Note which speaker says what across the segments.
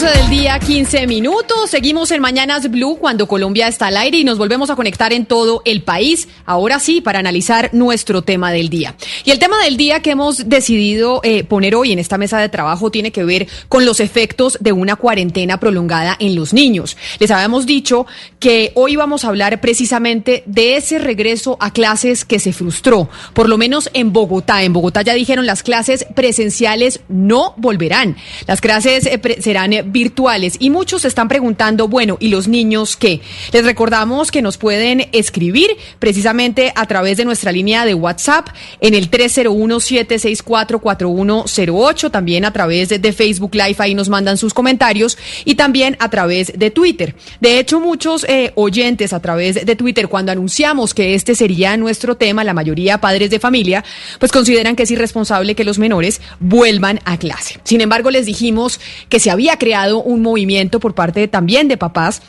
Speaker 1: 12 del día, 15 minutos. Seguimos en Mañanas Blue cuando Colombia está al aire y nos volvemos a conectar en todo el país. Ahora sí, para analizar nuestro tema del día. Y el tema del día que hemos decidido eh, poner hoy en esta mesa de trabajo tiene que ver con los efectos de una cuarentena prolongada en los niños. Les habíamos dicho que hoy vamos a hablar precisamente de ese regreso a clases que se frustró, por lo menos en Bogotá. En Bogotá ya dijeron las clases presenciales no volverán. Las clases eh, serán virtuales y muchos se están preguntando, bueno, ¿y los niños qué? Les recordamos que nos pueden escribir precisamente a través de nuestra línea de WhatsApp en el 301-764-4108, también a través de, Facebook Live, ahí nos mandan sus comentarios y también a través de Twitter. De hecho, muchos eh, oyentes a través de Twitter, cuando anunciamos que este sería nuestro tema, la mayoría padres de familia, pues consideran que es irresponsable que los menores vuelvan a clase. Sin embargo, les dijimos que se había creado un movimiento por parte también de papás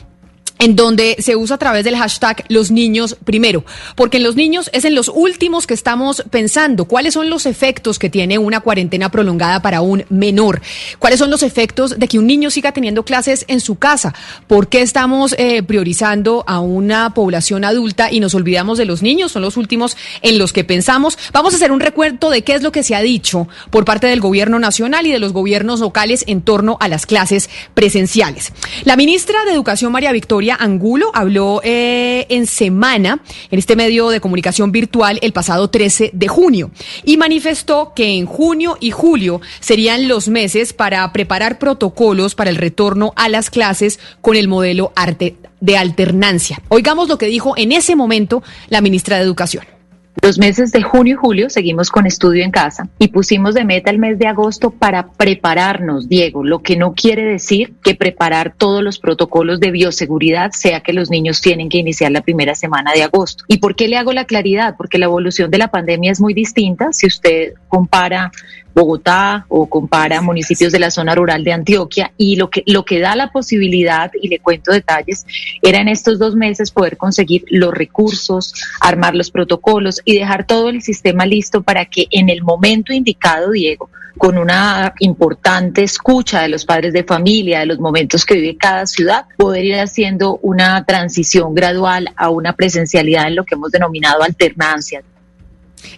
Speaker 1: en donde se usa a través del hashtag los niños primero, porque en los niños es en los últimos que estamos pensando. Cuáles son los efectos que tiene una cuarentena prolongada para un menor, cuáles son los efectos de que un niño siga teniendo clases en su casa, por qué estamos eh, priorizando a una población adulta y nos olvidamos de los niños, son los últimos en los que pensamos. Vamos a hacer un recuerdo de qué es lo que se ha dicho por parte del gobierno nacional y de los gobiernos locales en torno a las clases presenciales. La ministra de Educación, María Victoria, Angulo habló eh, en semana en este medio de comunicación virtual el pasado 13 de junio y manifestó que en junio y julio serían los meses para preparar protocolos para el retorno a las clases con el modelo arte de alternancia. Oigamos lo que dijo en ese momento la ministra de Educación.
Speaker 2: Los meses de junio y julio seguimos con estudio en casa y pusimos de meta el mes de agosto para prepararnos, Diego, lo que no quiere decir que preparar todos los protocolos de bioseguridad sea que los niños tienen que iniciar la primera semana de agosto. ¿Y por qué le hago la claridad? Porque la evolución de la pandemia es muy distinta si usted compara Bogotá o compara municipios de la zona rural de Antioquia y lo que, lo que da la posibilidad, y le cuento detalles, era en estos dos meses poder conseguir los recursos, armar los protocolos y dejar todo el sistema listo para que en el momento indicado, Diego, con una importante escucha de los padres de familia, de los momentos que vive cada ciudad, poder ir haciendo una transición gradual a una presencialidad en lo que hemos denominado alternancia.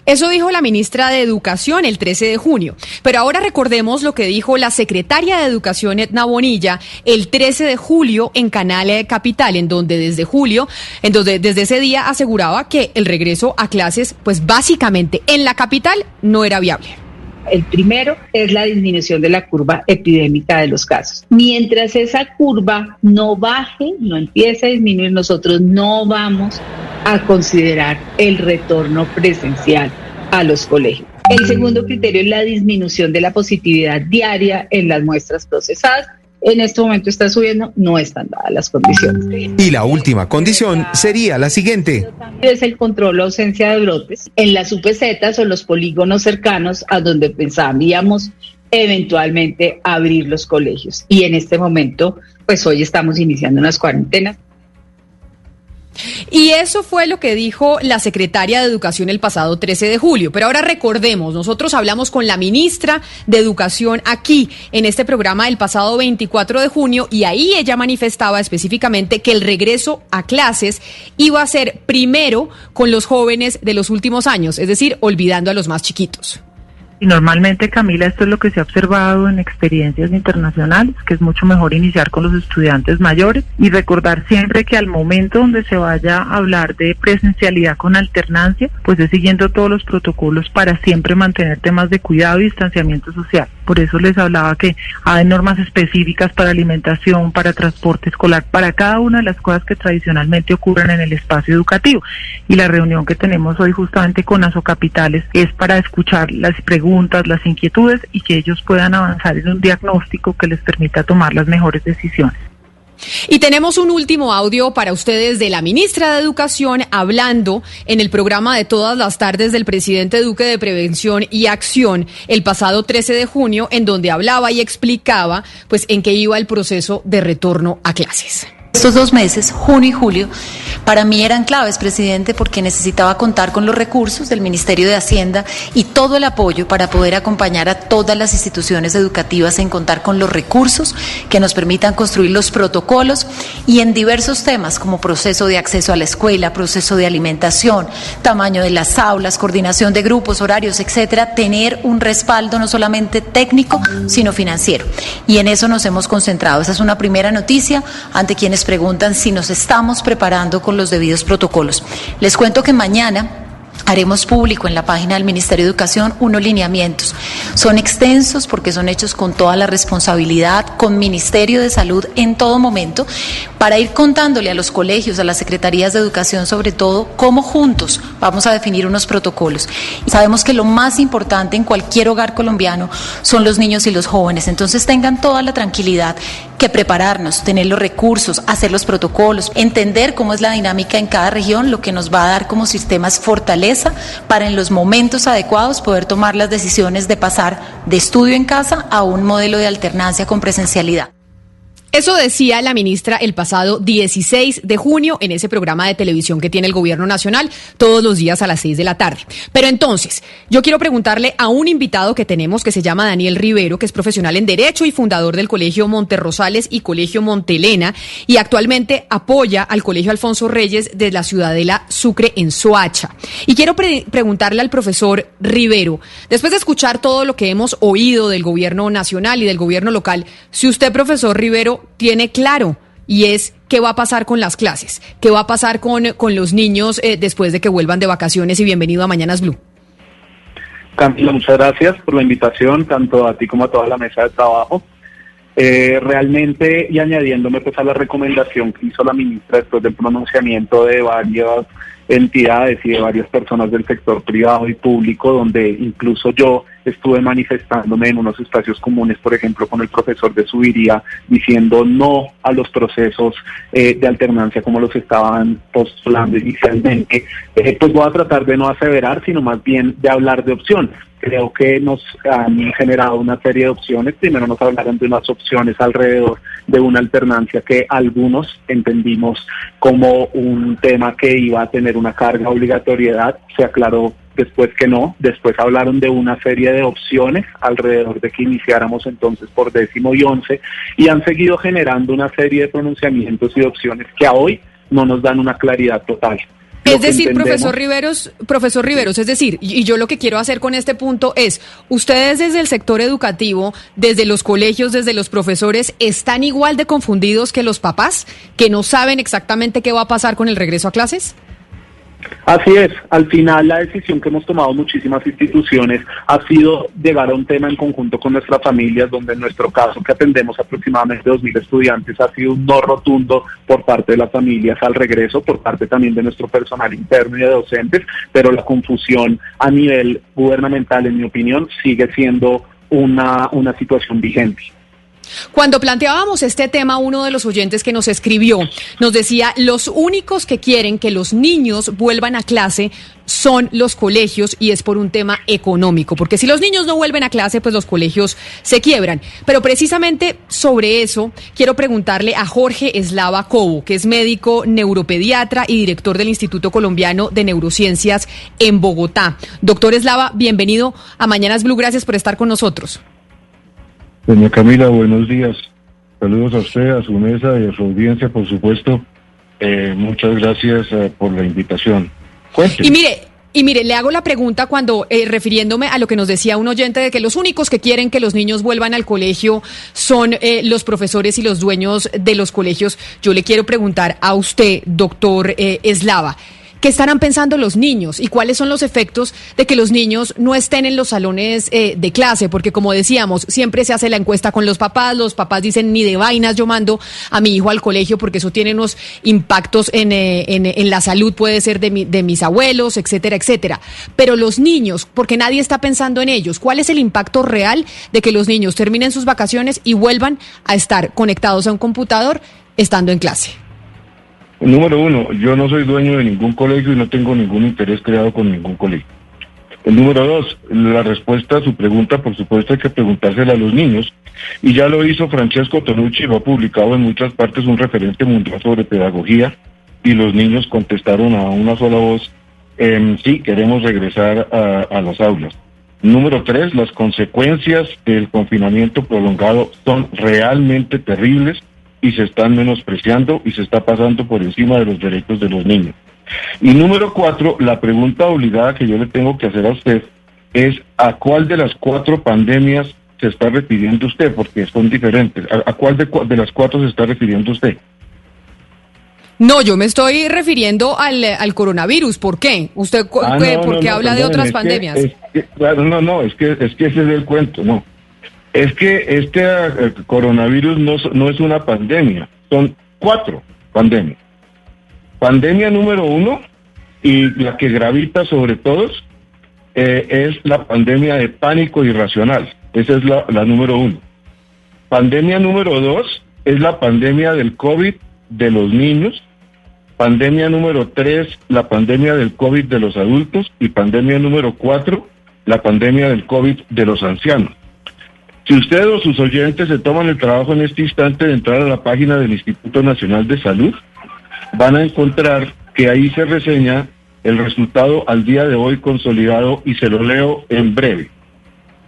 Speaker 1: Eso dijo la ministra de Educación el 13 de junio. Pero ahora recordemos lo que dijo la secretaria de Educación, Edna Bonilla, el 13 de julio en Canal Capital, en donde desde julio, en donde desde ese día aseguraba que el regreso a clases, pues básicamente en la capital no era viable.
Speaker 3: El primero es la disminución de la curva epidémica de los casos. Mientras esa curva no baje, no empiece a disminuir, nosotros no vamos a considerar el retorno presencial a los colegios. El segundo criterio es la disminución de la positividad diaria en las muestras procesadas. En este momento está subiendo, no están dadas las condiciones.
Speaker 4: Y la última condición sería la siguiente.
Speaker 3: Es el control o ausencia de brotes en las UPZ o los polígonos cercanos a donde pensábamos eventualmente abrir los colegios. Y en este momento, pues hoy estamos iniciando unas cuarentenas.
Speaker 1: Y eso fue lo que dijo la secretaria de Educación el pasado 13 de julio. Pero ahora recordemos, nosotros hablamos con la ministra de Educación aquí en este programa el pasado 24 de junio y ahí ella manifestaba específicamente que el regreso a clases iba a ser primero con los jóvenes de los últimos años, es decir, olvidando a los más chiquitos.
Speaker 5: Y normalmente, Camila, esto es lo que se ha observado en experiencias internacionales, que es mucho mejor iniciar con los estudiantes mayores y recordar siempre que al momento donde se vaya a hablar de presencialidad con alternancia, pues es siguiendo todos los protocolos para siempre mantener temas de cuidado y distanciamiento social. Por eso les hablaba que hay normas específicas para alimentación, para transporte escolar, para cada una de las cosas que tradicionalmente ocurren en el espacio educativo. Y la reunión que tenemos hoy justamente con Capitales es para escuchar las preguntas, las inquietudes y que ellos puedan avanzar en un diagnóstico que les permita tomar las mejores decisiones.
Speaker 1: Y tenemos un último audio para ustedes de la ministra de Educación hablando en el programa de todas las tardes del presidente Duque de Prevención y Acción el pasado 13 de junio, en donde hablaba y explicaba pues en qué iba el proceso de retorno a clases.
Speaker 6: Estos dos meses, junio y julio, para mí eran claves, presidente, porque necesitaba contar con los recursos del Ministerio de Hacienda y todo el apoyo para poder acompañar a todas las instituciones educativas en contar con los recursos que nos permitan construir los protocolos y en diversos temas como proceso de acceso a la escuela, proceso de alimentación, tamaño de las aulas, coordinación de grupos, horarios, etcétera, tener un respaldo no solamente técnico, sino financiero. Y en eso nos hemos concentrado. Esa es una primera noticia ante quienes preguntan si nos estamos preparando con los debidos protocolos. Les cuento que mañana Haremos público en la página del Ministerio de Educación unos lineamientos. Son extensos porque son hechos con toda la responsabilidad, con Ministerio de Salud en todo momento, para ir contándole a los colegios, a las secretarías de educación sobre todo, cómo juntos vamos a definir unos protocolos. Sabemos que lo más importante en cualquier hogar colombiano son los niños y los jóvenes, entonces tengan toda la tranquilidad que prepararnos, tener los recursos, hacer los protocolos, entender cómo es la dinámica en cada región, lo que nos va a dar como sistemas para en los momentos adecuados poder tomar las decisiones de pasar de estudio en casa a un modelo de alternancia con presencialidad.
Speaker 1: Eso decía la ministra el pasado 16 de junio en ese programa de televisión que tiene el gobierno nacional todos los días a las 6 de la tarde. Pero entonces, yo quiero preguntarle a un invitado que tenemos que se llama Daniel Rivero, que es profesional en Derecho y fundador del Colegio Monterrosales y Colegio Montelena y actualmente apoya al Colegio Alfonso Reyes de la Ciudadela Sucre en Soacha. Y quiero preguntarle al profesor Rivero, después de escuchar todo lo que hemos oído del gobierno nacional y del gobierno local, si usted, profesor Rivero, tiene claro y es qué va a pasar con las clases, qué va a pasar con, con los niños eh, después de que vuelvan de vacaciones y bienvenido a Mañanas Blue.
Speaker 7: Camila, muchas gracias por la invitación, tanto a ti como a toda la mesa de trabajo. Eh, realmente, y añadiéndome pues a la recomendación que hizo la ministra después del pronunciamiento de varias entidades y de varias personas del sector privado y público, donde incluso yo estuve manifestándome en unos espacios comunes, por ejemplo, con el profesor de Subiría, diciendo no a los procesos eh, de alternancia como los estaban postulando inicialmente, eh, pues voy a tratar de no aseverar, sino más bien de hablar de opciones. Creo que nos han generado una serie de opciones. Primero nos hablaron de unas opciones alrededor de una alternancia que algunos entendimos como un tema que iba a tener una carga obligatoriedad. Se aclaró después que no, después hablaron de una serie de opciones alrededor de que iniciáramos entonces por décimo y once y han seguido generando una serie de pronunciamientos y de opciones que a hoy no nos dan una claridad total.
Speaker 1: Es decir, profesor Riveros, profesor Riveros, es decir, y yo lo que quiero hacer con este punto es, ustedes desde el sector educativo, desde los colegios, desde los profesores, ¿están igual de confundidos que los papás, que no saben exactamente qué va a pasar con el regreso a clases?
Speaker 7: Así es, al final la decisión que hemos tomado muchísimas instituciones ha sido llegar a un tema en conjunto con nuestras familias, donde en nuestro caso, que atendemos aproximadamente 2.000 estudiantes, ha sido un no rotundo por parte de las familias al regreso, por parte también de nuestro personal interno y de docentes, pero la confusión a nivel gubernamental, en mi opinión, sigue siendo una, una situación vigente.
Speaker 1: Cuando planteábamos este tema, uno de los oyentes que nos escribió nos decía, los únicos que quieren que los niños vuelvan a clase son los colegios y es por un tema económico, porque si los niños no vuelven a clase, pues los colegios se quiebran. Pero precisamente sobre eso, quiero preguntarle a Jorge Eslava Cobo, que es médico neuropediatra y director del Instituto Colombiano de Neurociencias en Bogotá. Doctor Eslava, bienvenido a Mañanas Blue, gracias por estar con nosotros.
Speaker 8: Doña Camila, buenos días. Saludos a usted, a su mesa y a su audiencia, por supuesto. Eh, muchas gracias eh, por la invitación.
Speaker 1: Y mire, y mire, le hago la pregunta cuando, eh, refiriéndome a lo que nos decía un oyente de que los únicos que quieren que los niños vuelvan al colegio son los profesores y los dueños de los colegios. Yo le quiero preguntar a usted, doctor Eslava, ¿qué estarán pensando los niños y cuáles son los efectos de que los niños no estén en los salones eh, de clase? Porque como decíamos, siempre se hace la encuesta con los papás, los papás dicen ni de vainas yo mando a mi hijo al colegio porque eso tiene unos impactos en, eh, en, en la salud, puede ser de, mi, de mis abuelos, etcétera, etcétera. Pero los niños, porque nadie está pensando en ellos, ¿cuál es el impacto real de que los niños terminen sus vacaciones y vuelvan a estar conectados a un computador estando en clase?
Speaker 8: Número uno, yo no soy dueño de ningún colegio y no tengo ningún interés creado con ningún colegio. El número dos, la respuesta a su pregunta, por supuesto, hay que preguntársela a los niños. Y ya lo hizo Francesco Tonucci, lo ha publicado en muchas partes un referente mundial sobre pedagogía. Y los niños contestaron a una sola voz, eh, sí, queremos regresar a, a las aulas. Número tres, las consecuencias del confinamiento prolongado son realmente terribles y se están menospreciando y se está pasando por encima de los derechos de los niños. Y número cuatro, la pregunta obligada que yo le tengo que hacer a usted es a cuál de las cuatro pandemias se está refiriendo usted, porque son diferentes. ¿A, a cuál de, de, las cuatro se está refiriendo usted?
Speaker 1: No, yo me estoy refiriendo al, al coronavirus. ¿Por qué? ¿Usted
Speaker 8: ah,
Speaker 1: no, por qué
Speaker 8: no,
Speaker 1: habla
Speaker 8: perdón,
Speaker 1: de otras pandemias?
Speaker 8: Que, es que, claro, no, no, es que, es que ese es el cuento, no. Es que este eh, coronavirus no, no es una pandemia, son cuatro pandemias. Pandemia número uno, y la que gravita sobre todos, eh, es la pandemia de pánico irracional. Esa es la, la número uno. Pandemia número dos es la pandemia del COVID de los niños. Pandemia número tres, la pandemia del COVID de los adultos. Y pandemia número cuatro, la pandemia del COVID de los ancianos. Si ustedes o sus oyentes se toman el trabajo en este instante de entrar a la página del Instituto Nacional de Salud, van a encontrar que ahí se reseña el resultado al día de hoy consolidado y se lo leo en breve.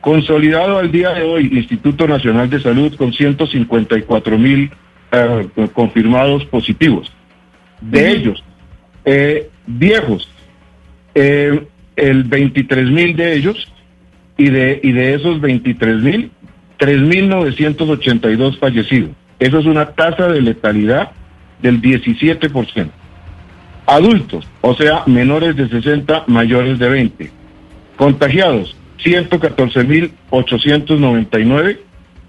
Speaker 8: Consolidado al día de hoy, Instituto Nacional de Salud con 154 mil eh, confirmados positivos. De ellos, eh, viejos, eh, el 23 mil de ellos, y de, y de esos 23 mil, 3.982 fallecidos. Eso es una tasa de letalidad del 17%. Adultos, o sea, menores de 60, mayores de 20. Contagiados, 114.899,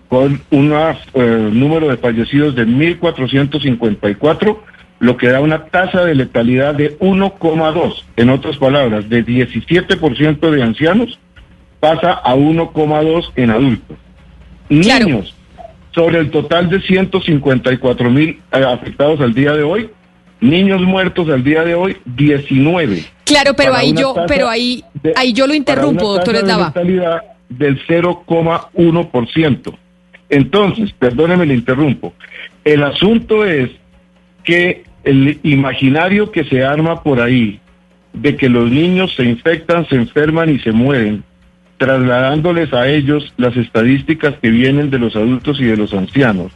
Speaker 8: con un eh, número de fallecidos de 1.454, lo que da una tasa de letalidad de 1,2. En otras palabras, de 17% de ancianos pasa a 1,2 en adultos.
Speaker 1: Claro.
Speaker 8: Niños, sobre el total de 154 mil eh, afectados al día de hoy, niños muertos al día de hoy, 19.
Speaker 1: Claro, pero ahí yo, pero ahí, de, ahí yo lo interrumpo, doctor Esdava.
Speaker 8: Del 0,1%. Entonces, perdóneme, le interrumpo. El asunto es que el imaginario que se arma por ahí de que los niños se infectan, se enferman y se mueren, trasladándoles a ellos las estadísticas que vienen de los adultos y de los ancianos,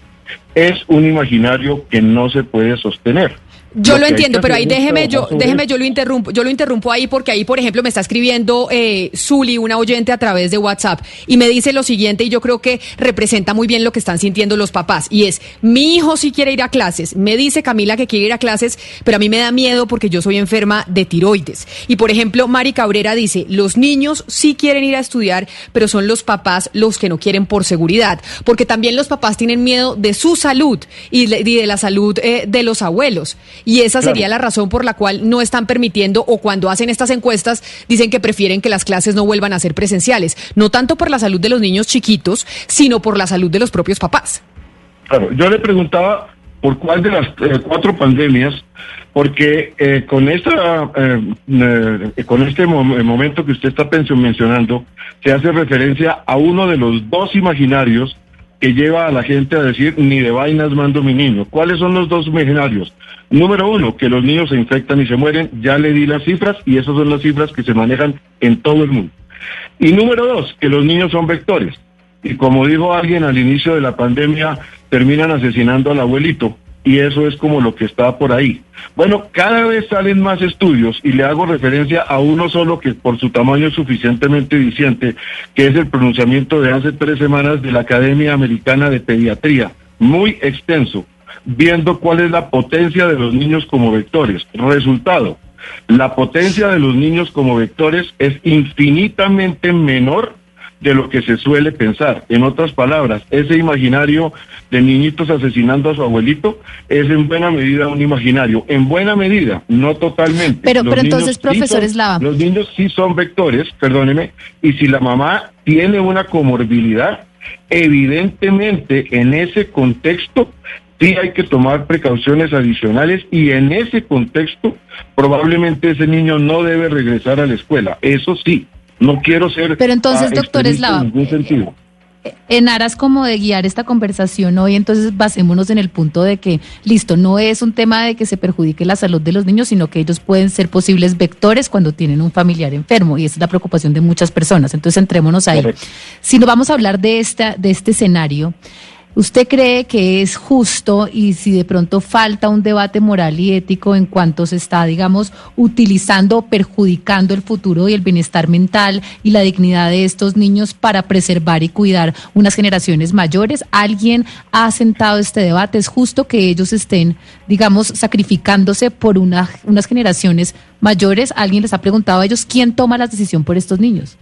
Speaker 8: es un imaginario que no se puede sostener.
Speaker 1: Yo lo, lo entiendo, pero ahí déjeme yo, déjeme yo lo interrumpo, yo lo interrumpo ahí porque ahí, por ejemplo, me está escribiendo eh, Zuli, una oyente a través de WhatsApp, y me dice lo siguiente, y yo creo que representa muy bien lo que están sintiendo los papás, y es, mi hijo sí quiere ir a clases, me dice Camila que quiere ir a clases, pero a mí me da miedo porque yo soy enferma de tiroides. Y por ejemplo, Mari Cabrera dice, los niños sí quieren ir a estudiar, pero son los papás los que no quieren por seguridad, porque también los papás tienen miedo de su salud y de, y de la salud eh, de los abuelos. Y esa claro. sería la razón por la cual no están permitiendo o cuando hacen estas encuestas dicen que prefieren que las clases no vuelvan a ser presenciales, no tanto por la salud de los niños chiquitos, sino por la salud de los propios papás.
Speaker 8: Claro, yo le preguntaba por cuál de las eh, cuatro pandemias, porque eh, con esta eh, con este mo momento que usted está mencionando, se hace referencia a uno de los dos imaginarios que lleva a la gente a decir ni de vainas mando mi niño. ¿Cuáles son los dos imaginarios? Número uno, que los niños se infectan y se mueren, ya le di las cifras y esas son las cifras que se manejan en todo el mundo. Y número dos, que los niños son vectores. Y como dijo alguien al inicio de la pandemia, terminan asesinando al abuelito. Y eso es como lo que está por ahí. Bueno, cada vez salen más estudios y le hago referencia a uno solo que por su tamaño es suficientemente diciente, que es el pronunciamiento de hace tres semanas de la Academia Americana de Pediatría, muy extenso, viendo cuál es la potencia de los niños como vectores. Resultado, La potencia de los niños como vectores es infinitamente menor de lo que se suele pensar. En otras palabras, ese imaginario de niñitos asesinando a su abuelito es en buena medida un imaginario. En buena medida, no totalmente.
Speaker 9: Pero, pero entonces, profesor Eslava.
Speaker 8: Los niños sí son vectores, perdóneme, y si la mamá tiene una comorbilidad, evidentemente en ese contexto sí hay que tomar precauciones adicionales y en ese contexto probablemente ese niño no debe regresar a la escuela. Eso sí, no quiero ser...
Speaker 9: Pero entonces, ah, doctor Eslava, en ningún sentido. Eh, en aras como de guiar esta conversación hoy, entonces basémonos en el punto de que, listo, no es un tema de que se perjudique la salud de los niños, sino que ellos pueden ser posibles vectores cuando tienen un familiar enfermo, y esa es la preocupación de muchas personas. Entonces, entrémonos ahí. Si no vamos a hablar de, esta, de este escenario, ¿Usted cree que es justo y si de pronto falta un debate moral y ético en cuanto se está, digamos, utilizando o perjudicando el futuro y el bienestar mental y la dignidad de estos niños para preservar y cuidar unas generaciones mayores? ¿Alguien ha sentado este debate? ¿Es justo que ellos estén, digamos, sacrificándose por una, unas generaciones mayores? ¿Alguien les ha preguntado a ellos quién toma la decisión por estos niños?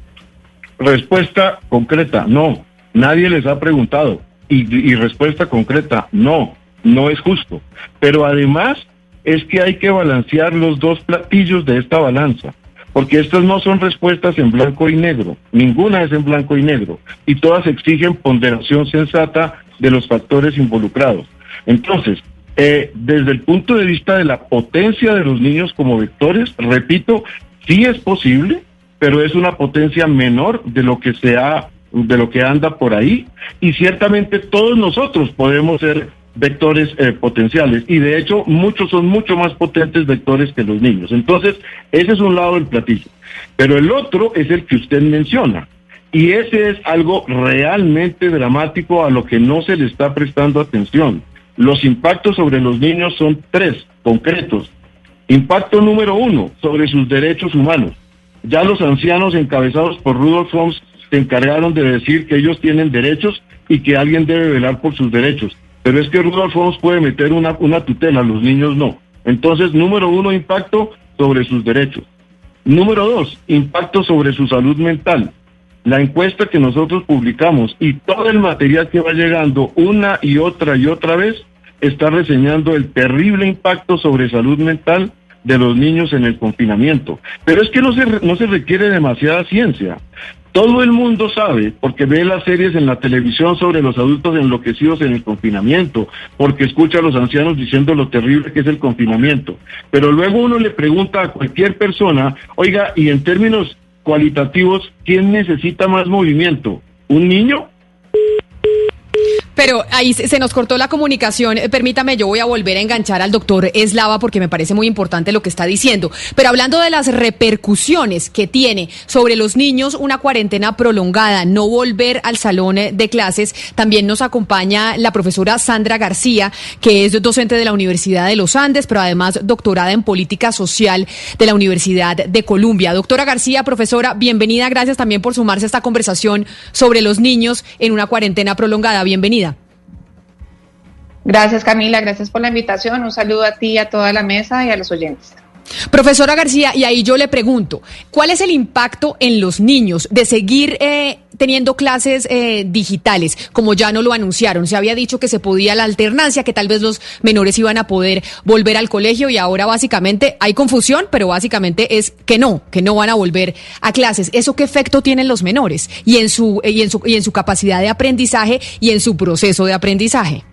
Speaker 8: Respuesta concreta, no. Nadie les ha preguntado. Y, respuesta concreta, no, no es justo. Pero además es que hay que balancear los dos platillos de esta balanza, porque estas no son respuestas en blanco y negro, ninguna es en blanco y negro, y todas exigen ponderación sensata de los factores involucrados. Entonces, eh, desde el punto de vista de la potencia de los niños como vectores, repito, sí es posible, pero es una potencia menor de lo que se ha de lo que anda por ahí y ciertamente todos nosotros podemos ser vectores eh, potenciales y de hecho muchos son mucho más potentes vectores que los niños. Entonces, ese es un lado del platillo. Pero el otro es el que usted menciona y ese es algo realmente dramático a lo que no se le está prestando atención. Los impactos sobre los niños son tres concretos. Impacto número uno, sobre sus derechos humanos. Ya los ancianos encabezados por Rudolf Holmes se encargaron de decir que ellos tienen derechos y que alguien debe velar por sus derechos. Pero es que Rudolf puede meter una, una tutela, los niños no. Entonces, número uno, impacto sobre sus derechos. Número dos, impacto sobre su salud mental. La encuesta que nosotros publicamos y todo el material que va llegando una y otra y otra vez está reseñando el terrible impacto sobre salud mental de los niños en el confinamiento. Pero es que no se, no se requiere demasiada ciencia. Todo el mundo sabe, porque ve las series en la televisión sobre los adultos enloquecidos en el confinamiento, porque escucha a los ancianos diciendo lo terrible que es el confinamiento. Pero luego uno le pregunta a cualquier persona, oiga, y en términos cualitativos, ¿quién necesita más movimiento? ¿Un niño
Speaker 1: pero ahí se nos cortó la comunicación. Eh, permítame, yo voy a volver a enganchar al doctor Eslava porque me parece muy importante lo que está diciendo. Pero hablando de las repercusiones que tiene sobre los niños una cuarentena prolongada, no volver al salón eh, de clases, también nos acompaña la profesora Sandra García, que es docente de la Universidad de los Andes, pero además doctorada en política social de la Universidad de Columbia. Doctora García, profesora, bienvenida. Gracias también por sumarse a esta conversación sobre los niños en una cuarentena prolongada. Bienvenida.
Speaker 10: Gracias Camila, gracias por la invitación. Un saludo a ti, a toda la mesa y a los oyentes.
Speaker 1: Profesora García, y ahí yo le pregunto, ¿cuál es el impacto en los niños de seguir eh, teniendo clases eh, digitales, como ya no lo anunciaron? Se había dicho que se podía la alternancia, que tal vez los menores iban a poder volver al colegio y ahora básicamente hay confusión, pero básicamente es que no, que no van a volver a clases. ¿Eso qué efecto tienen los menores y en su, y en su, y en su capacidad de aprendizaje y en su proceso de aprendizaje?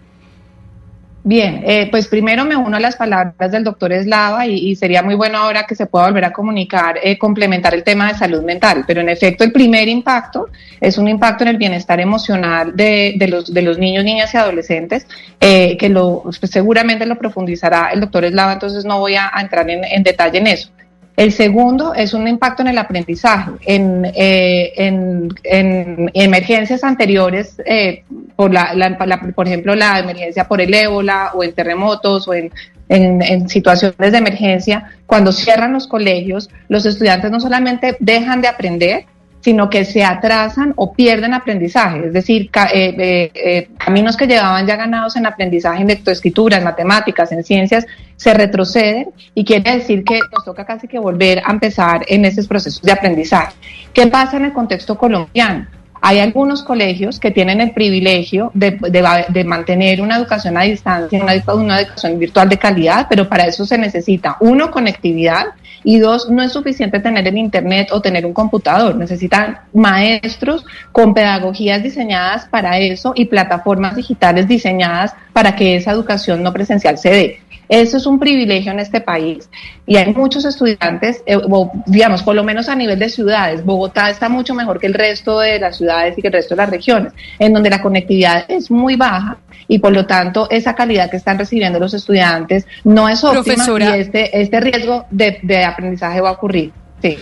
Speaker 10: Bien, eh, pues primero me uno a las palabras del doctor Eslava y, sería muy bueno ahora que se pueda volver a comunicar, eh, complementar el tema de salud mental, pero en efecto el primer impacto es un impacto en el bienestar emocional de, los, de los niños, niñas y adolescentes, eh, que lo, pues, seguramente lo profundizará el doctor Eslava, entonces no voy a, entrar en detalle en eso. El segundo es un impacto en el aprendizaje. En, eh, en, emergencias anteriores, eh, por, la, por ejemplo, la emergencia por el ébola o en terremotos o en, en, situaciones de emergencia, cuando cierran los colegios, los estudiantes no solamente dejan de aprender, sino que se atrasan o pierden aprendizaje, es decir, eh, eh, eh, caminos que llevaban ya ganados en aprendizaje en lectoescritura, en matemáticas, en ciencias, se retroceden y quiere decir que nos toca casi que volver a empezar en esos procesos de aprendizaje. ¿Qué pasa en el contexto colombiano? Hay algunos colegios que tienen el privilegio de, mantener una educación a distancia, una, educación virtual de calidad, pero para eso se necesita, uno, conectividad y dos, no es suficiente tener el Internet o tener un computador, necesitan maestros con pedagogías diseñadas para eso y plataformas digitales diseñadas para que esa educación no presencial se dé. Eso es un privilegio en este país y hay muchos estudiantes, eh, digamos, por lo menos a nivel de ciudades. Bogotá está mucho mejor que el resto de las ciudades y que el resto de las regiones, en donde la conectividad es muy baja y por lo tanto esa calidad que están recibiendo los estudiantes no es óptima y este, este riesgo de, de aprendizaje va a ocurrir.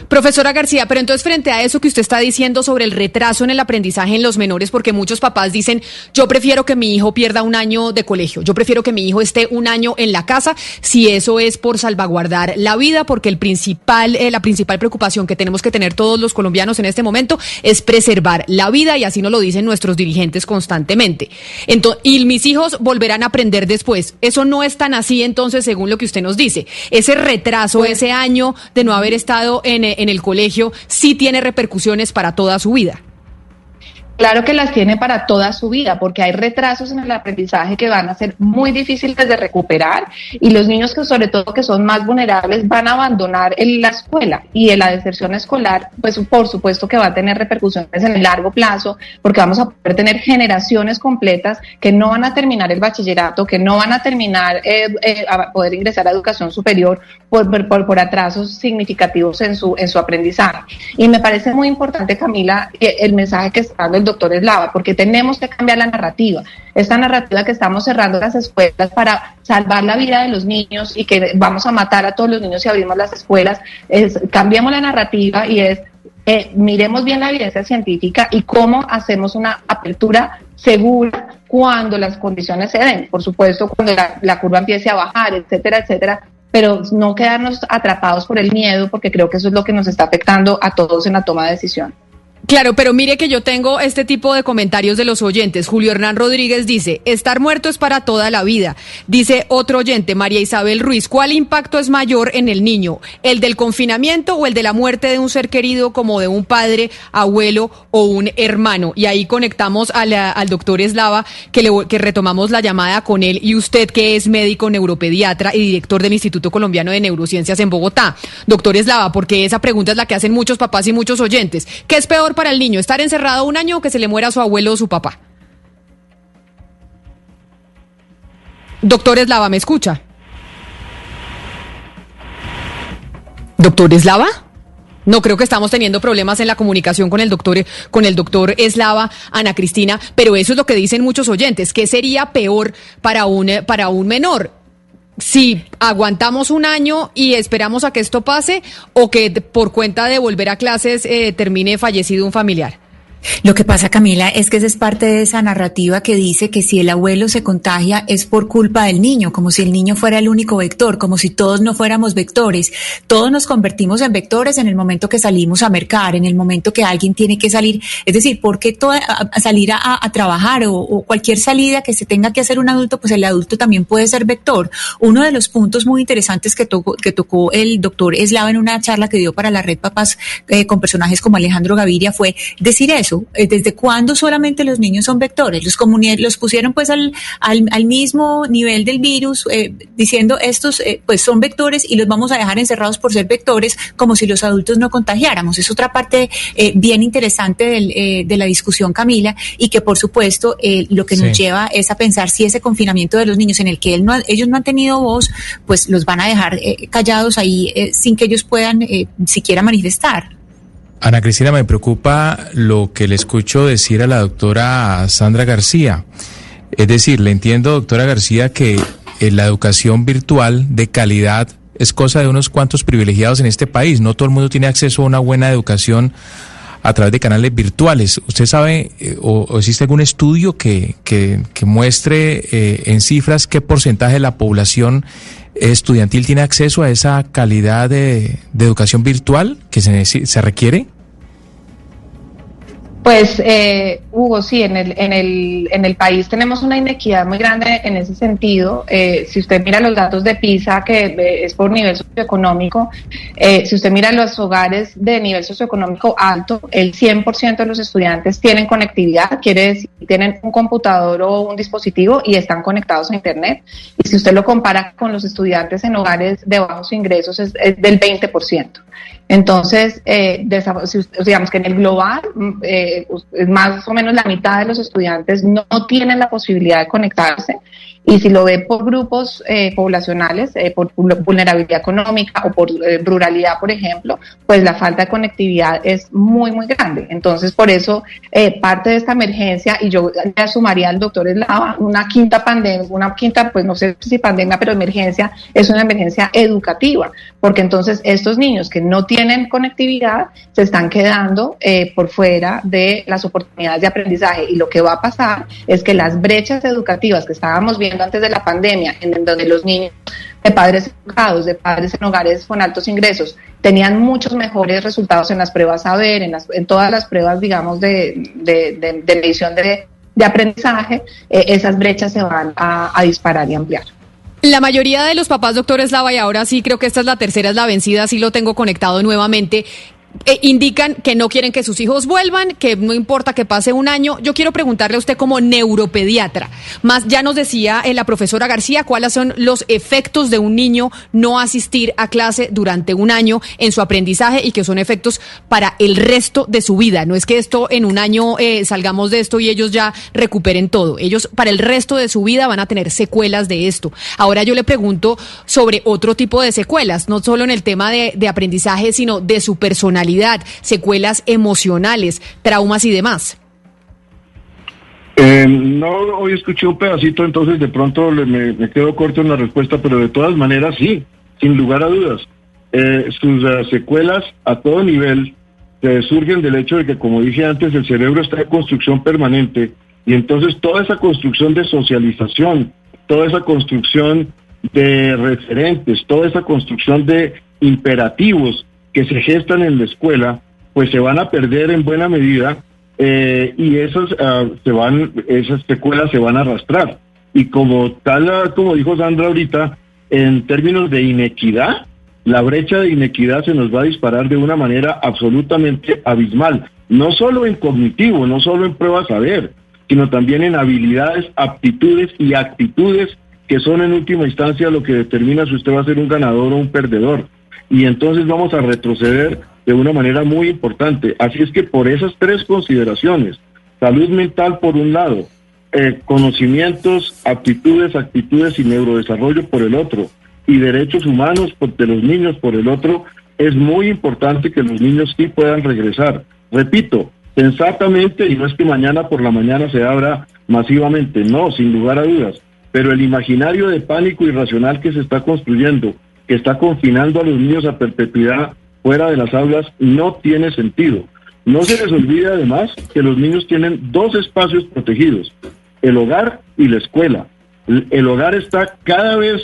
Speaker 1: Profesora García, pero entonces frente a eso que usted está diciendo sobre el retraso en el aprendizaje en los menores, porque muchos papás dicen, yo prefiero que mi hijo pierda un año de colegio, yo prefiero que mi hijo esté un año en la casa, si eso es por salvaguardar la vida, porque el principal, eh, la principal preocupación que tenemos que tener todos los colombianos en este momento es preservar la vida y así nos lo dicen nuestros dirigentes constantemente. Entonces, y mis hijos volverán a aprender después. Eso no es tan así entonces, según lo que usted nos dice. Ese retraso, ese año de no haber estado en en, el colegio sí tiene repercusiones para toda su vida.
Speaker 10: Claro que las tiene para toda su vida, porque hay retrasos en el aprendizaje que van a ser muy difíciles de recuperar y los niños que sobre todo que son más vulnerables van a abandonar la escuela y la deserción escolar, pues por supuesto que va a tener repercusiones en el largo plazo, porque vamos a poder tener generaciones completas que no van a terminar el bachillerato, que no van a terminar eh, eh, a poder ingresar a educación superior por, por, por, atrasos significativos en su, en su aprendizaje. Y me parece muy importante, Camila, el mensaje que está dando el doctor Eslava, porque tenemos que cambiar la narrativa. Esta narrativa que estamos cerrando las escuelas para salvar la vida de los niños y que vamos a matar a todos los niños si abrimos las escuelas, es, cambiamos la narrativa y es eh, miremos bien la evidencia científica y cómo hacemos una apertura segura cuando las condiciones se den. Por supuesto, cuando la, la, curva empiece a bajar, etcétera, etcétera, pero no quedarnos atrapados por el miedo, porque creo que eso es lo que nos está afectando a todos en la toma de decisión.
Speaker 1: Claro, pero mire que yo tengo este tipo de comentarios de los oyentes. Julio Hernán Rodríguez dice, estar muerto es para toda la vida. Dice otro oyente, María Isabel Ruiz, ¿cuál impacto es mayor en el niño? ¿El del confinamiento o el de la muerte de un ser querido como de un padre, abuelo o un hermano? Y ahí conectamos al doctor Eslava, que, que retomamos la llamada con él, y usted que es médico neuropediatra y director del Instituto Colombiano de Neurociencias en Bogotá. Doctor Eslava, porque esa pregunta es la que hacen muchos papás y muchos oyentes. ¿Qué es peor para el niño, estar encerrado un año o que se le muera su abuelo o su papá. Doctor Eslava, ¿me escucha? Doctor Eslava. No creo que estamos teniendo problemas en la comunicación con el doctor con el doctor Eslava, Ana Cristina, pero eso es lo que dicen muchos oyentes, ¿qué sería peor para un para un menor? Si aguantamos un año y esperamos a que esto pase o que por cuenta de volver a clases eh, termine fallecido un familiar.
Speaker 11: Lo que pasa, Camila, es que esa es parte de esa narrativa que dice que si el abuelo se contagia es por culpa del niño, como si el niño fuera el único vector, como si todos no fuéramos vectores. Todos nos convertimos en vectores en el momento que salimos a mercar, en el momento que alguien tiene que salir. Es decir, ¿por qué salir a, trabajar o, cualquier salida que se tenga que hacer un adulto? Pues el adulto también puede ser vector. Uno de los puntos muy interesantes que tocó, que tocó el doctor Eslava en una charla que dio para la red Papás eh, con personajes como Alejandro Gaviria fue decir eso eh, ¿Desde cuándo solamente los niños son vectores? Los, los pusieron pues al, al, mismo nivel del virus, eh, diciendo estos eh, pues son vectores y los vamos a dejar encerrados por ser vectores como si los adultos no contagiáramos. Es otra parte bien interesante de la discusión, Camila, y que por supuesto lo que nos lleva es a pensar si ese confinamiento de los niños en el que él no, ellos no han tenido voz, pues los van a dejar callados ahí sin que ellos puedan siquiera manifestar.
Speaker 4: Ana Cristina, me preocupa lo que le escucho decir a la doctora Sandra García. Es decir, le entiendo, doctora García, que eh, la educación virtual de calidad es cosa de unos cuantos privilegiados en este país. No todo el mundo tiene acceso a una buena educación a través de canales virtuales. ¿Usted sabe eh, o, existe algún estudio que, que, muestre eh, en cifras qué porcentaje de la población estudiantil tiene acceso a esa calidad de, educación virtual que se, se requiere?
Speaker 10: Pues, eh, Hugo, sí, en el, en, el, en el país tenemos una inequidad muy grande en ese sentido. Eh, si usted mira los datos de PISA, que eh, es por nivel socioeconómico, eh, si usted mira los hogares de nivel socioeconómico alto, el 100% de los estudiantes tienen conectividad, quiere decir, tienen un computador o un dispositivo y están conectados a Internet. Y si usted lo compara con los estudiantes en hogares de bajos ingresos, es, es del 20%. Entonces, eh, digamos que en el global, mm, eh, más o menos la mitad de los estudiantes no tienen la posibilidad de conectarse y si lo ve por grupos eh, poblacionales, eh, por vulnerabilidad económica o por eh, ruralidad, por ejemplo, pues la falta de conectividad es muy, muy grande. Entonces, por eso, parte de esta emergencia, y yo le sumaría al doctor Eslava, una quinta pandemia, una quinta, pues no sé si pandemia, pero emergencia, es una emergencia educativa, porque entonces estos niños que no tienen conectividad se están quedando por fuera de las oportunidades de aprendizaje. Y lo que va a pasar es que las brechas educativas que estábamos viendo, antes de la pandemia, en donde los niños de padres educados, de padres en hogares con altos ingresos, tenían muchos mejores resultados en las pruebas saber, en, en todas las pruebas, digamos, de, de, de, medición de, aprendizaje, eh, esas brechas se van a, a disparar y ampliar.
Speaker 1: La mayoría de los papás, doctores Lava, y ahora sí creo que esta es la tercera, es la vencida, sí lo tengo conectado nuevamente, eh, indican que no quieren que sus hijos vuelvan, que no importa que pase un año. Yo quiero preguntarle a usted como neuropediatra, más ya nos decía eh, la profesora García cuáles son los efectos de un niño no asistir a clase durante un año en su aprendizaje y que son efectos para el resto de su vida. No es que esto en un año eh, salgamos de esto y ellos ya recuperen todo. Ellos para el resto de su vida van a tener secuelas de esto. Ahora yo le pregunto sobre otro tipo de secuelas, no solo en el tema de, de aprendizaje, sino de su personalidad secuelas emocionales, traumas y demás?
Speaker 8: Eh, no, hoy escuché un pedacito, entonces de pronto me, quedo corto en la respuesta, pero de todas maneras sí, sin lugar a dudas. Eh, sus eh, secuelas a todo nivel surgen del hecho de que, como dije antes, el cerebro está en construcción permanente y entonces toda esa construcción de socialización, toda esa construcción de referentes, toda esa construcción de imperativos que se gestan en la escuela, pues se van a perder en buena medida eh, y esos, ah, se van, esas secuelas se van a arrastrar. Y como tal, ah, como dijo Sandra ahorita, en términos de inequidad, la brecha de inequidad se nos va a disparar de una manera absolutamente abismal, no solo en cognitivo, no solo en pruebas a ver, sino también en habilidades, aptitudes y actitudes que son en última instancia lo que determina si usted va a ser un ganador o un perdedor y entonces vamos a retroceder de una manera muy importante. Así es que por esas tres consideraciones, salud mental por un lado, eh, conocimientos, aptitudes, actitudes y neurodesarrollo por el otro, y derechos humanos de los niños por el otro, es muy importante que los niños sí puedan regresar. Repito, sensatamente, y no es que mañana por la mañana se abra masivamente, no, sin lugar a dudas, pero el imaginario de pánico irracional que se está construyendo que está confinando a los niños a perpetuidad fuera de las aulas no tiene sentido. No se les olvide además que los niños tienen dos espacios protegidos, el hogar y la escuela. El hogar está cada vez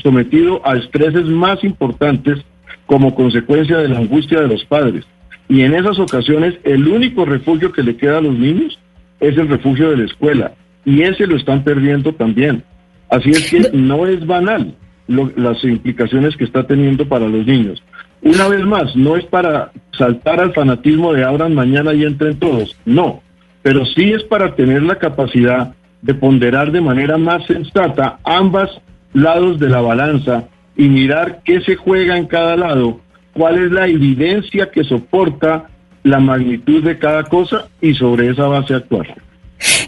Speaker 8: sometido a estreses más importantes como consecuencia de la angustia de los padres. Y en esas ocasiones el único refugio que le queda a los niños es el refugio de la escuela. Y ese lo están perdiendo también. Así es que no es banal las implicaciones que está teniendo para los niños. Una vez más, no es para saltar al fanatismo de abran mañana y entren todos, no, pero sí es para tener la capacidad de ponderar de manera más sensata ambas lados de la balanza y mirar qué se juega en cada lado, cuál es la evidencia que soporta la magnitud de cada cosa y sobre esa base actuar.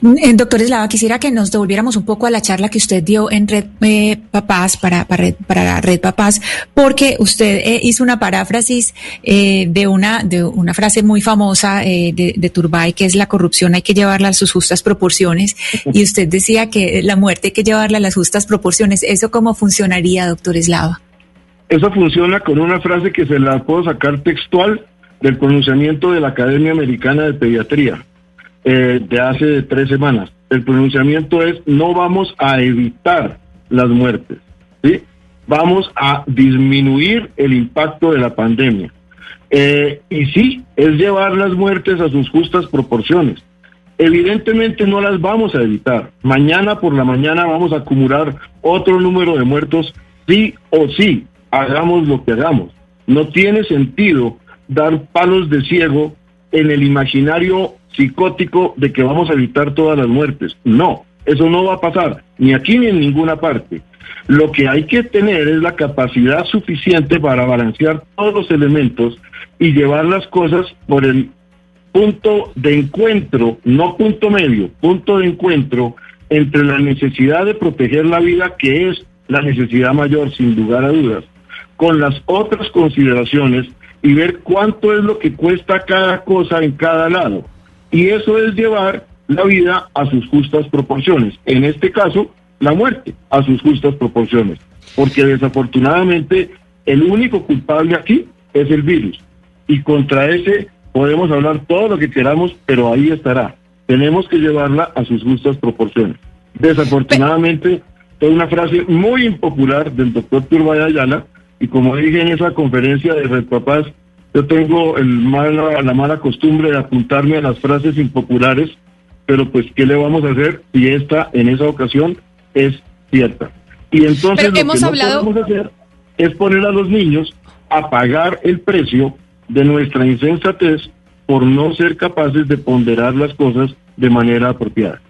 Speaker 11: Eh, doctor Eslava, quisiera que nos devolviéramos un poco a la charla que usted dio en Red eh, Papás, para, para, para, Red Papás, porque usted eh, hizo una paráfrasis de, una, de una frase muy famosa de, de Turbay, que es la corrupción hay que llevarla a sus justas proporciones, y usted decía que la muerte hay que llevarla a las justas proporciones. ¿Eso cómo funcionaría, doctor Eslava?
Speaker 8: Eso funciona con una frase que se la puedo sacar textual del pronunciamiento de la Academia Americana de Pediatría eh, de hace tres semanas. El pronunciamiento es no vamos a evitar las muertes, ¿sí? Vamos a disminuir el impacto de la pandemia. Eh, y sí, es llevar las muertes a sus justas proporciones. Evidentemente no las vamos a evitar. Mañana por la mañana vamos a acumular otro número de muertos, sí o sí, hagamos lo que hagamos. No tiene sentido dar palos de ciego en el imaginario psicótico de que vamos a evitar todas las muertes. No, eso no va a pasar, ni aquí ni en ninguna parte. Lo que hay que tener es la capacidad suficiente para balancear todos los elementos y llevar las cosas por el punto de encuentro, no punto medio, punto de encuentro entre la necesidad de proteger la vida, que es la necesidad mayor, sin lugar a dudas, con las otras consideraciones y ver cuánto es lo que cuesta cada cosa en cada lado. Y eso es llevar la vida a sus justas proporciones. En este caso, la muerte a sus justas proporciones. Porque desafortunadamente el único culpable aquí es el virus. Y contra ese podemos hablar todo lo que queramos, pero ahí estará. Tenemos que llevarla a sus justas proporciones. Desafortunadamente, es una frase muy impopular del doctor Turbay Ayala, y como dije en esa conferencia de Red Papás, yo tengo el mala, la mala costumbre de apuntarme a las frases impopulares, pero pues, ¿qué le vamos a hacer si esta en esa ocasión es cierta? Y entonces lo que no podemos hacer es poner a los niños a pagar el precio de nuestra insensatez por no ser capaces de ponderar las cosas de manera apropiada.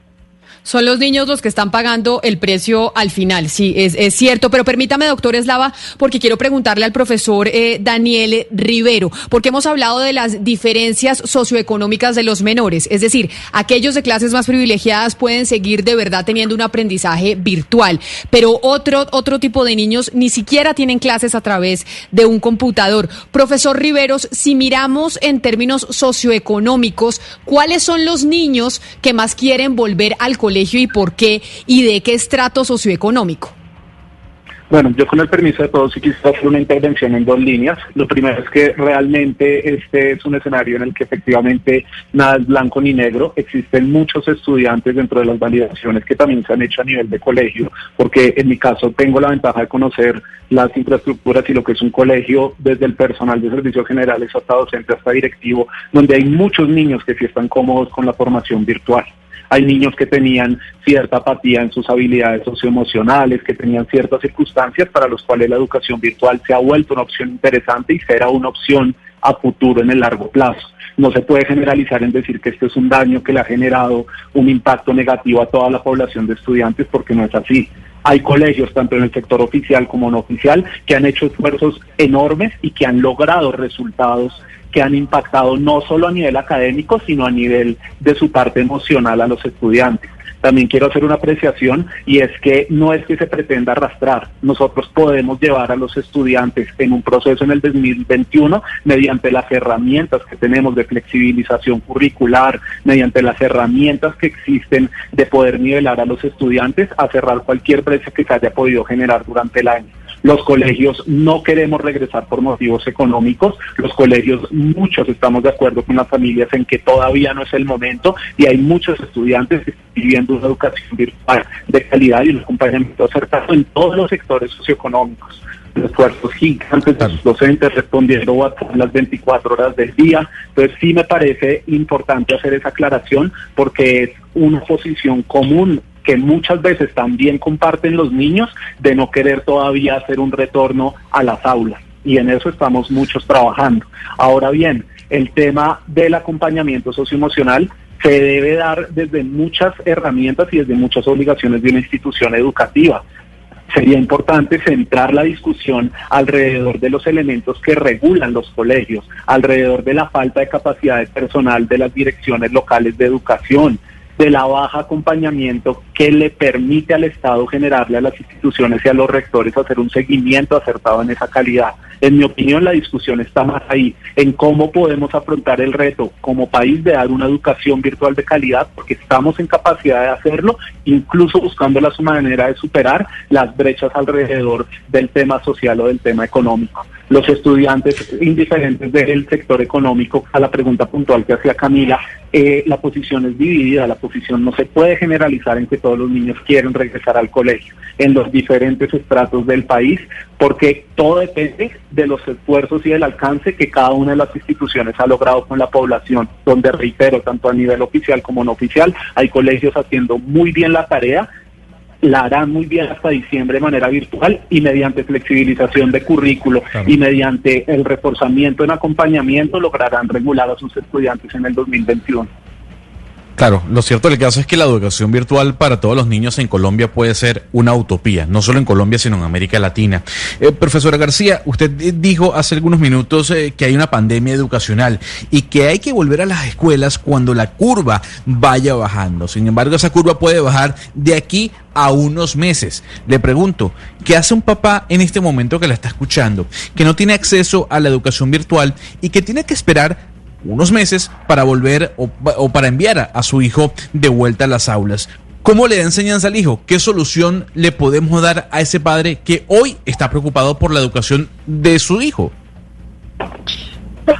Speaker 1: Son los niños los que están pagando el precio al final, sí, es, cierto. Pero permítame, doctor Eslava, porque quiero preguntarle al profesor eh, Daniel Rivero, porque hemos hablado de las diferencias socioeconómicas de los menores. Es decir, aquellos de clases más privilegiadas pueden seguir de verdad teniendo un aprendizaje virtual, pero otro, otro tipo de niños ni siquiera tienen clases a través de un computador. Profesor Riveros, si miramos en términos socioeconómicos, ¿cuáles son los niños que más quieren volver al colegio? Colegio y por qué y de qué estrato socioeconómico?
Speaker 7: Bueno, yo con el permiso de todos sí quisiera hacer una intervención en dos líneas. Lo primero es que realmente este es un escenario en el que efectivamente nada es blanco ni negro. Existen muchos estudiantes dentro de las validaciones que también se han hecho a nivel de colegio, porque en mi caso tengo la ventaja de conocer las infraestructuras y lo que es un colegio desde el personal de servicios generales hasta docente hasta directivo, donde hay muchos niños que sí están cómodos con la formación virtual. Hay niños que tenían cierta apatía en sus habilidades socioemocionales, que tenían ciertas circunstancias para los cuales la educación virtual se ha vuelto una opción interesante y será una opción a futuro en el largo plazo. No se puede generalizar en decir que esto es un daño que le ha generado un impacto negativo a toda la población de estudiantes porque no es así. Hay colegios, tanto en el sector oficial como no oficial, que han hecho esfuerzos enormes y que han logrado resultados que han impactado no solo a nivel académico, sino a nivel de su parte emocional a los estudiantes. También quiero hacer una apreciación y es que no es que se pretenda arrastrar. Nosotros podemos llevar a los estudiantes en un proceso en el 2021 mediante las herramientas que tenemos de flexibilización curricular, mediante las herramientas que existen de poder nivelar a los estudiantes a cerrar cualquier brecha que se haya podido generar durante el año. Los colegios no queremos regresar por motivos económicos. Los colegios, muchos estamos de acuerdo con las familias en que todavía no es el momento y hay muchos estudiantes que están viviendo una educación virtual de calidad y un acompañamiento acertado en todos los sectores socioeconómicos esfuerzos gigantes de los docentes respondiendo WhatsApp las 24 horas del día. Entonces sí me parece importante hacer esa aclaración porque es una posición común que muchas veces también comparten los niños de no querer todavía hacer un retorno a las aulas. Y en eso estamos muchos trabajando. Ahora bien, el tema del acompañamiento socioemocional se debe dar desde muchas herramientas y desde muchas obligaciones de una institución educativa. Sería importante centrar la discusión alrededor de los elementos que regulan los colegios, alrededor de la falta de capacidad personal de las direcciones locales de educación, de la baja acompañamiento que le permite al Estado generarle a las instituciones y a los rectores hacer un seguimiento acertado en esa calidad. En mi opinión, la discusión está más ahí, en cómo podemos afrontar el reto como país de dar una educación virtual de calidad, porque estamos en capacidad de hacerlo, incluso buscando la manera de superar las brechas alrededor del tema social o del tema económico. Los estudiantes indiferentes del sector económico, a la pregunta puntual que hacía Camila, eh, la posición es dividida, la posición no se puede generalizar en que todos los niños quieren regresar al colegio en los diferentes estratos del país, porque todo depende de los esfuerzos y del alcance que cada una de las instituciones ha logrado con la población, donde reitero, tanto a nivel oficial como no oficial, hay colegios haciendo muy bien la tarea la harán muy bien hasta diciembre de manera virtual y mediante flexibilización de currículo y mediante el reforzamiento en acompañamiento lograrán regular a sus estudiantes en el 2021.
Speaker 12: Claro, lo cierto del caso es que la educación virtual para todos los niños en Colombia puede ser una utopía, no solo en Colombia, sino en América Latina. Eh, profesora García, usted dijo hace algunos minutos eh, que hay una pandemia educacional y que hay que volver a las escuelas cuando la curva vaya bajando. Sin embargo, esa curva puede bajar de aquí a unos meses. Le pregunto, ¿qué hace un papá en este momento que la está escuchando, que no tiene acceso a la educación virtual y que tiene que esperar unos meses para volver o, para enviar a, su hijo de vuelta a las aulas. ¿Cómo le da enseñanza al hijo? ¿Qué solución le podemos dar a ese padre que hoy está preocupado por la educación de su hijo?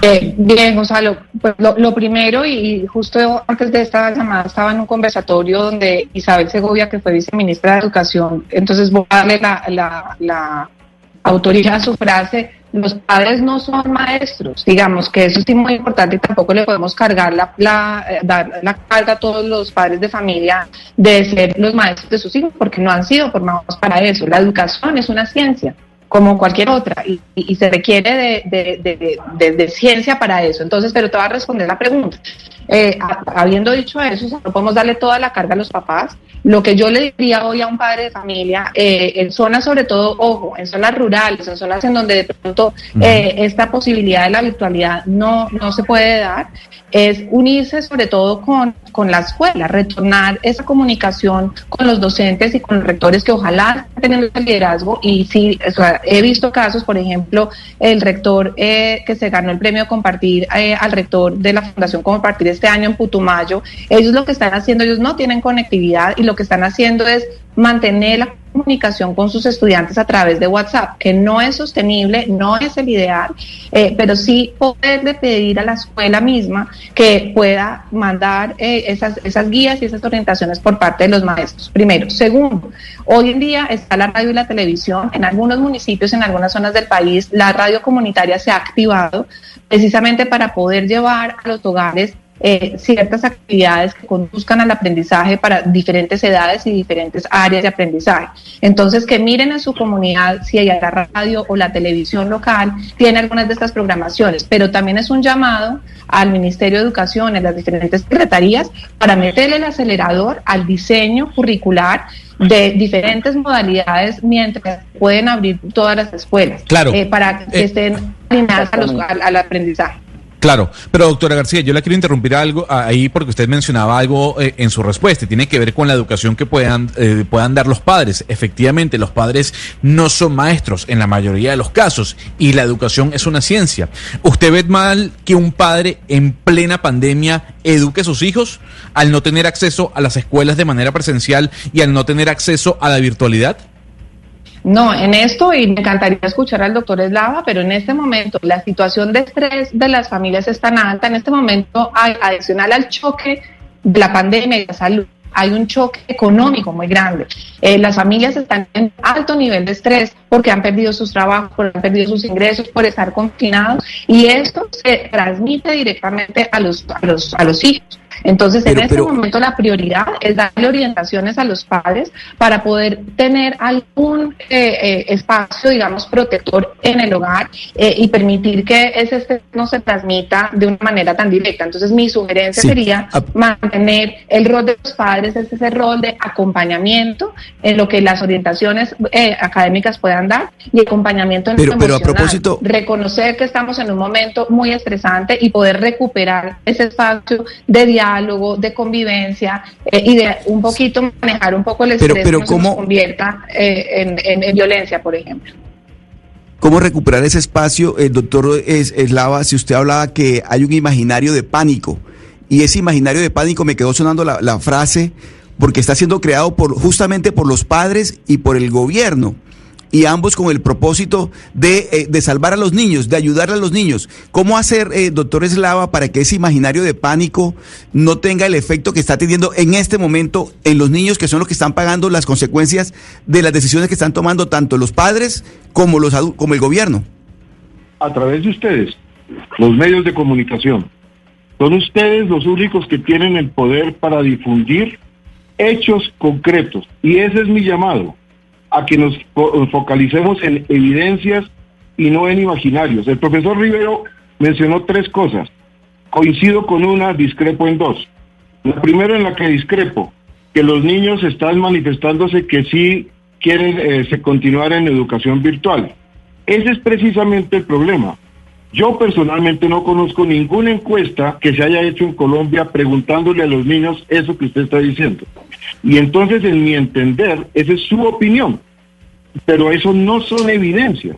Speaker 10: Eh, bien, Gonzalo, pues lo, primero y justo antes de esta llamada estaba en un conversatorio donde Isabel Segovia, que fue viceministra de Educación, entonces voy a darle la, la, la autoridad a su frase, los padres no son maestros, digamos que eso es muy importante y tampoco le podemos cargar la, la, eh, dar la carga a todos los padres de familia de ser los maestros de sus hijos porque no han sido formados para eso. La educación es una ciencia como cualquier otra y, se requiere de, ciencia para eso. Entonces, pero te voy a responder la pregunta. Eh, habiendo dicho eso, no podemos darle toda la carga a los papás. Lo que yo le diría hoy a un padre de familia, eh, en zonas sobre todo, ojo, en zonas rurales, en zonas en donde de pronto eh, esta posibilidad de la virtualidad no, no se puede dar, es unirse sobre todo con, con la escuela, retornar esa comunicación con los docentes y con los rectores que ojalá tengan el liderazgo y sí, he visto casos, por ejemplo, el rector eh, que se ganó el premio Compartir eh, al rector de la Fundación Compartir este año en Putumayo, ellos lo que están haciendo, ellos no tienen conectividad y lo que están haciendo es mantener la comunicación con sus estudiantes a través de WhatsApp, que no es sostenible, no es el ideal, eh, pero sí poderle pedir a la escuela misma que pueda mandar eh, esas, esas guías y esas orientaciones por parte de los maestros. Primero. Segundo, hoy en día está la radio y la televisión. En algunos municipios, en algunas zonas del país, la radio comunitaria se ha activado precisamente para poder llevar a los hogares eh, ciertas actividades que conduzcan al aprendizaje para diferentes edades y diferentes áreas de aprendizaje. Entonces, que miren en su comunidad si hay la radio o la televisión local tiene algunas de estas programaciones, pero también es un llamado al Ministerio de Educación, en las diferentes secretarías, para meterle el acelerador al diseño curricular de diferentes modalidades mientras pueden abrir todas las escuelas.
Speaker 12: Claro.
Speaker 10: Eh, para que eh, estén alineadas al aprendizaje.
Speaker 12: Claro, pero doctora García, yo la quiero interrumpir algo ahí porque usted mencionaba algo eh, en su respuesta, tiene que ver con la educación que puedan, eh, puedan dar los padres. Efectivamente, los padres no son maestros en la mayoría de los casos y la educación es una ciencia. ¿Usted ve mal que un padre en plena pandemia eduque a sus hijos al no tener acceso a las escuelas de manera presencial y al no tener acceso a la virtualidad?
Speaker 10: No, en esto, y me encantaría escuchar al doctor Eslava, pero en este momento la situación de estrés de las familias es tan alta, en este momento, adicional al choque de la pandemia y la salud, hay un choque económico muy grande. Eh, las familias están en alto nivel de estrés porque han perdido sus trabajos, porque han perdido sus ingresos, por estar confinados, y esto se transmite directamente a los, a los, a los hijos. Entonces, en este momento la prioridad es darle orientaciones a los padres para poder tener algún eh, eh, espacio, digamos, protector en el hogar eh, y permitir que ese estrés no se transmita de una manera tan directa. Entonces, mi sugerencia sería ah. mantener el rol de los padres, es ese rol de acompañamiento en lo que las orientaciones académicas puedan dar y acompañamiento en
Speaker 12: pero, pero a propósito
Speaker 10: reconocer que estamos en un momento muy estresante y poder recuperar ese espacio de diálogo diálogo, de convivencia eh, y de un poquito manejar un poco el estrés
Speaker 12: pero, que
Speaker 10: se convierta eh, en, violencia, por ejemplo.
Speaker 13: ¿Cómo recuperar ese espacio? El doctor Eslava, si usted hablaba que hay un imaginario de pánico, y ese imaginario de pánico me quedó sonando la, la frase porque está siendo creado por justamente por los padres y por el gobierno. Y ambos con el propósito de, eh, de salvar a los niños, de ayudar a los niños. ¿Cómo hacer, eh, doctor Eslava, para que ese imaginario de pánico no tenga el efecto que está teniendo en este momento en los niños, que son los que están pagando las consecuencias de las decisiones que están tomando tanto los padres como, los como el gobierno?
Speaker 8: A través de ustedes, los medios de comunicación. Son ustedes los únicos que tienen el poder para difundir hechos concretos. Y ese es mi llamado, a que nos focalicemos en evidencias y no en imaginarios. El profesor Rivero mencionó tres cosas. Coincido con una, discrepo en dos. La primera en la que discrepo, que los niños están manifestándose que sí quieren eh, continuar en educación virtual. Ese es precisamente el problema. Yo personalmente no conozco ninguna encuesta que se haya hecho en Colombia preguntándole a los niños eso que usted está diciendo. Y entonces, en mi entender, esa es su opinión. Pero eso no son evidencias.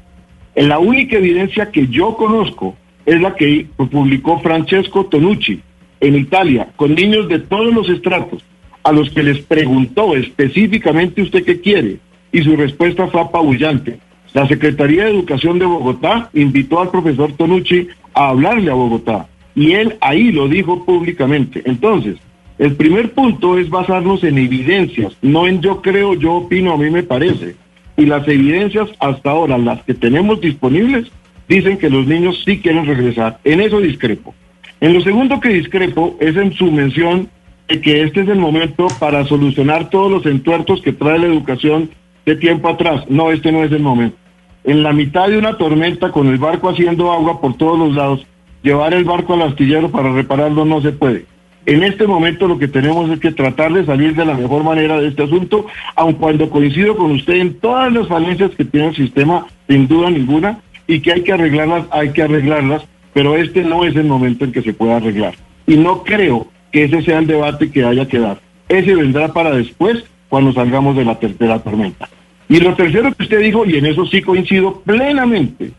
Speaker 8: La única evidencia que yo conozco es la que publicó Francesco Tonucci en Italia, con niños de todos los estratos, a los que les preguntó específicamente usted qué quiere, y su respuesta fue apabullante. La Secretaría de Educación de Bogotá invitó al profesor Tonucci a hablarle a Bogotá, y él ahí lo dijo públicamente. Entonces, el primer punto es basarnos en evidencias, no en yo creo, yo opino, a mí me parece. Y las evidencias hasta ahora, las que tenemos disponibles, dicen que los niños sí quieren regresar. En eso discrepo. En lo segundo que discrepo es en su mención de que este es el momento para solucionar todos los entuertos que trae la educación de tiempo atrás. No, este no es el momento. En la mitad de una tormenta con el barco haciendo agua por todos los lados, llevar el barco al astillero para repararlo no se puede. En este momento lo que tenemos es que tratar de salir de la mejor manera de este asunto, aun cuando coincido con usted en todas las falencias que tiene el sistema, sin duda ninguna, y que hay que arreglarlas, hay que arreglarlas, pero este no es el momento en que se pueda arreglar. Y no creo que ese sea el debate que haya que dar. Ese vendrá para después, cuando salgamos de la tercera tormenta. Y lo tercero que usted dijo, y en eso sí coincido plenamente,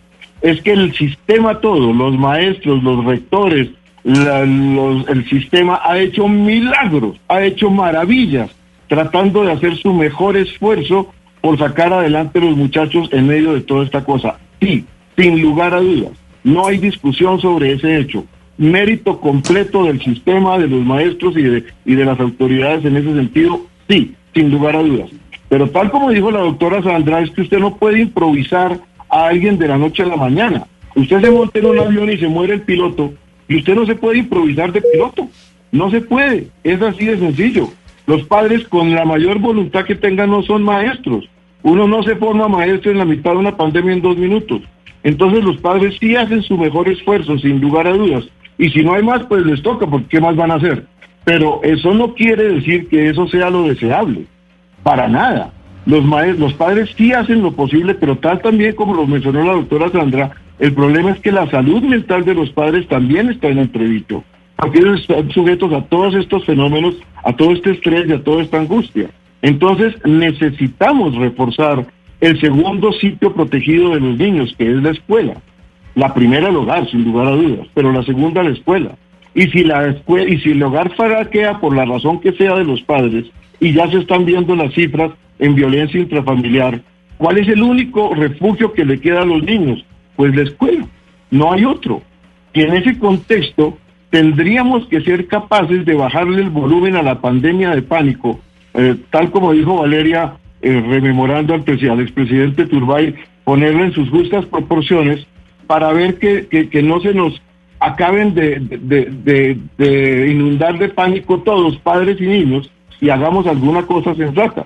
Speaker 8: es que el sistema todo, los maestros, los rectores, el sistema ha hecho milagros, ha hecho maravillas, tratando de hacer su mejor esfuerzo por sacar adelante a los muchachos en medio de toda esta cosa. Sí, sin lugar a dudas, no hay discusión sobre ese hecho. Mérito completo del sistema, de los maestros y de, y de las autoridades en ese sentido, sí, sin lugar a dudas. Pero tal como dijo la doctora Sandra, es que usted no puede improvisar a alguien de la noche a la mañana. Usted se monta en un avión y se muere el piloto, y usted no se puede improvisar de piloto. No se puede, es así de sencillo. Los padres con la mayor voluntad que tengan no son maestros. Uno no se forma maestro en la mitad de una pandemia en dos minutos. Entonces los padres sí hacen su mejor esfuerzo, sin lugar a dudas. Y si no hay más, pues les toca, porque ¿qué más van a hacer? Pero eso no quiere decir que eso sea lo deseable. Para nada. Los, maestros, los padres sí hacen lo posible, pero tal también como lo mencionó la doctora Sandra, el problema es que la salud mental de los padres también está en entredicho. Porque ellos están sujetos a todos estos fenómenos, a todo este estrés y a toda esta angustia. Entonces necesitamos reforzar el segundo sitio protegido de los niños, que es la escuela. La primera el hogar, sin lugar a dudas, pero la segunda la escuela. Y si, la escuela, y si el hogar faraquea por la razón que sea de los padres, y ya se están viendo las cifras en violencia intrafamiliar, ¿cuál es el único refugio que le queda a los niños? Pues la escuela, no hay otro. Y en ese contexto tendríamos que ser capaces de bajarle el volumen a la pandemia de pánico eh, tal como dijo Valeria, eh, rememorando al, al, expresidente Turbay, ponerlo en sus justas proporciones para ver que, que, no se nos acaben de, de, de, inundar de pánico todos, padres y niños, y hagamos alguna cosa sensata.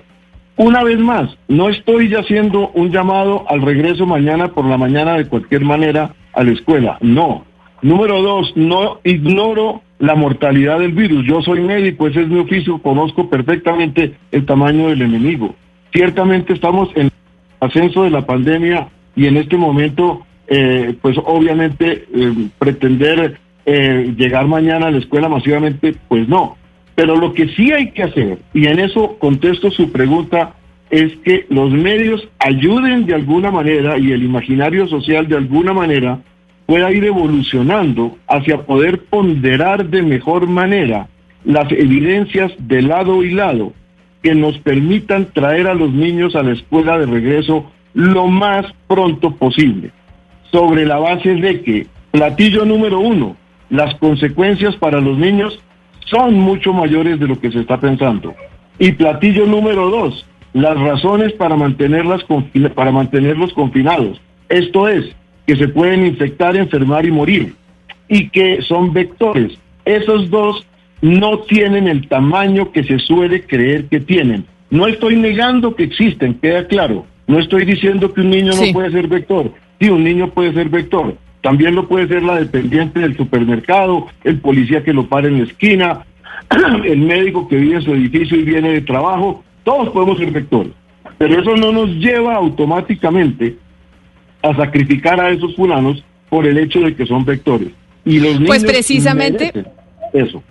Speaker 8: Una vez más, no estoy ya haciendo un llamado al regreso mañana por la mañana de cualquier manera a la escuela, no. Número dos, no ignoro la mortalidad del virus. Yo soy médico, ese es mi oficio, conozco perfectamente el tamaño del enemigo. Ciertamente estamos en ascenso de la pandemia y en este momento, eh, pues obviamente eh, pretender eh, llegar mañana a la escuela masivamente, pues no. Pero lo que sí hay que hacer, y en eso contesto su pregunta, es que los medios ayuden de alguna manera y el imaginario social de alguna manera pueda ir evolucionando hacia poder ponderar de mejor manera las evidencias de lado y lado que nos permitan traer a los niños a la escuela de regreso lo más pronto posible, sobre la base de que, platillo número uno, las consecuencias para los niños son mucho mayores de lo que se está pensando. Y platillo número dos, las razones para, mantenerlas para mantenerlos confinados. Esto es, que se pueden infectar, enfermar y morir. Y que son vectores. Esos dos no tienen el tamaño que se suele creer que tienen. No estoy negando que existen, queda claro. No estoy diciendo que un niño no puede ser vector. Sí, un niño puede ser vector. También lo puede ser la dependiente del supermercado, el policía que lo para en la esquina, el médico que vive en su edificio y viene de trabajo. Todos podemos ser vectores. Pero eso no nos lleva automáticamente a sacrificar a esos fulanos por el hecho de que son vectores. Y los pues niños
Speaker 1: pues precisamente
Speaker 8: eso.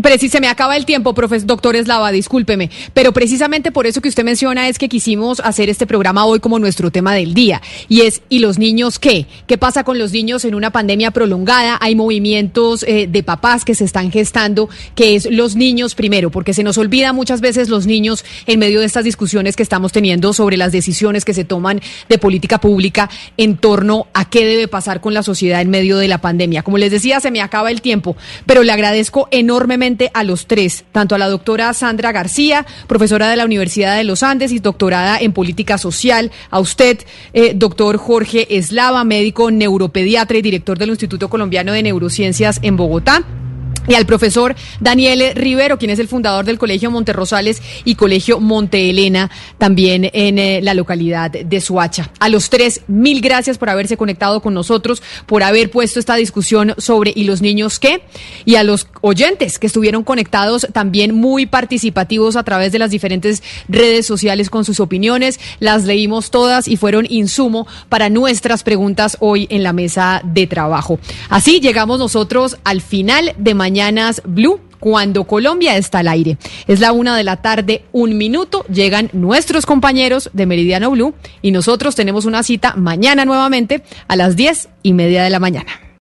Speaker 1: Precis, se me acaba el tiempo, profesor doctor Eslava, discúlpeme, pero precisamente por eso que usted menciona es que quisimos hacer este programa hoy como nuestro tema del día. Y es, ¿y los niños qué? ¿Qué pasa con los niños en una pandemia prolongada? Hay movimientos eh, de papás que se están gestando, que es los niños primero, porque se nos olvida muchas veces los niños en medio de estas discusiones que estamos teniendo sobre las decisiones que se toman de política pública en torno a qué debe pasar con la sociedad en medio de la pandemia. Como les decía, se me acaba el tiempo, pero le agradezco enormemente a los tres, tanto a la doctora Sandra García, profesora de la Universidad de los Andes y doctorada en política social, a usted, eh, doctor Jorge Eslava, médico neuropediatra y director del Instituto Colombiano de Neurociencias en Bogotá y al profesor Daniel Rivero, quien es el fundador del Colegio Monterrosales y Colegio Monte Elena, también en eh, la localidad de Suacha. A los tres, mil gracias por haberse conectado con nosotros, por haber puesto esta discusión sobre ¿y los niños qué? Y a los oyentes que estuvieron conectados también muy participativos a través de las diferentes redes sociales con sus opiniones. Las leímos todas y fueron insumo para nuestras preguntas hoy en la mesa de trabajo. Así llegamos nosotros al final de mañana Mañanas Blue cuando Colombia está al aire. Es la una de la tarde, un minuto, llegan nuestros compañeros de Meridiano Blue y nosotros tenemos una cita mañana nuevamente a las diez y media de la mañana.